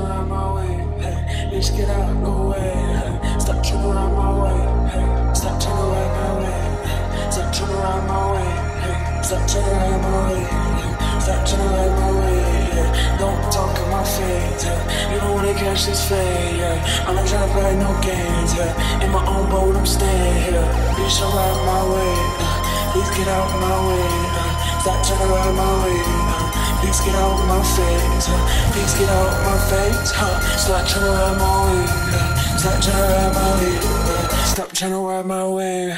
around my way. Hey, bitch, get out the. Hey, stop turning around my way. Hey, stop turning around my way. Stop turning around my way. Stop turning around my way. Stop turning around my way. Don't talk in my face. You don't wanna catch this fade. I'm not trying to play no games. In my own boat, I'm staying here. Bitch, I'm my way. Uh. Please get out my way. Uh. Stop turning around my way. Please get out my face, huh? Please get out my face, huh? Stop trying to ride my way, huh? Stop trying to ride my way, huh? Stop trying to ride my way.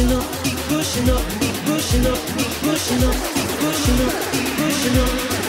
pushing up, keep pushing up, keep pushing up, keep pushing up, keep pushing up, keep pushing up.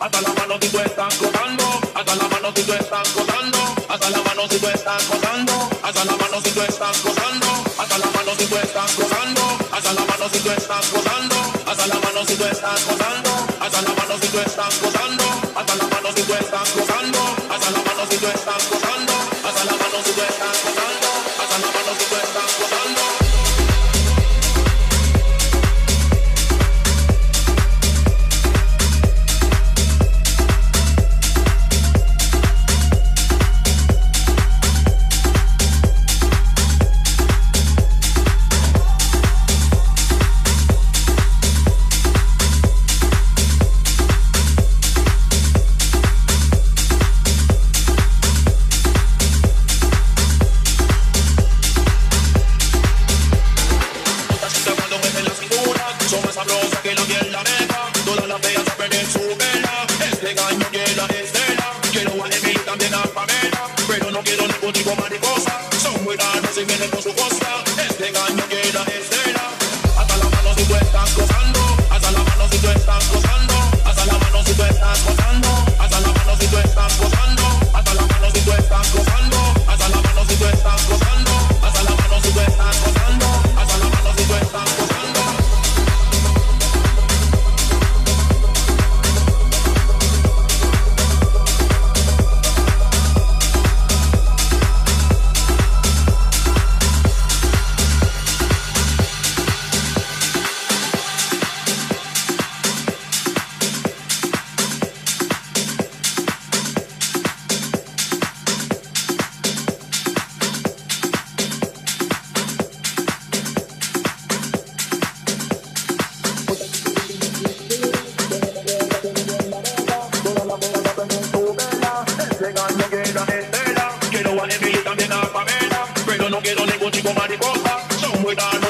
hasta la mano si tú estás gozando, hasta la mano si tú estás gozando, hasta la mano si tú estás gozando, hasta la mano si tú estás gozando, hasta la mano si tú estás gozando, hasta la mano si tú estás gozando, hasta la mano si tú estás gozando, hasta la mano si tú estás gozando, hasta la mano si tú estás gozando, la mano si tú estás.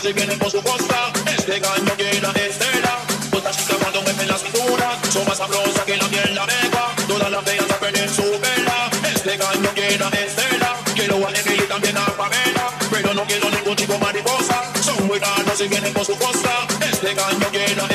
si vienen con su costa, este gallo llena de estela. Otra chica cuando me mueve la cintura, son más sabrosas que la miel la. Todas las veas a perder su vela, este gallo llena de estela. Quiero a y también a Pamela, pero no quiero ningún chico mariposa. Son muy raros si vienen por su costa, este gallo llena de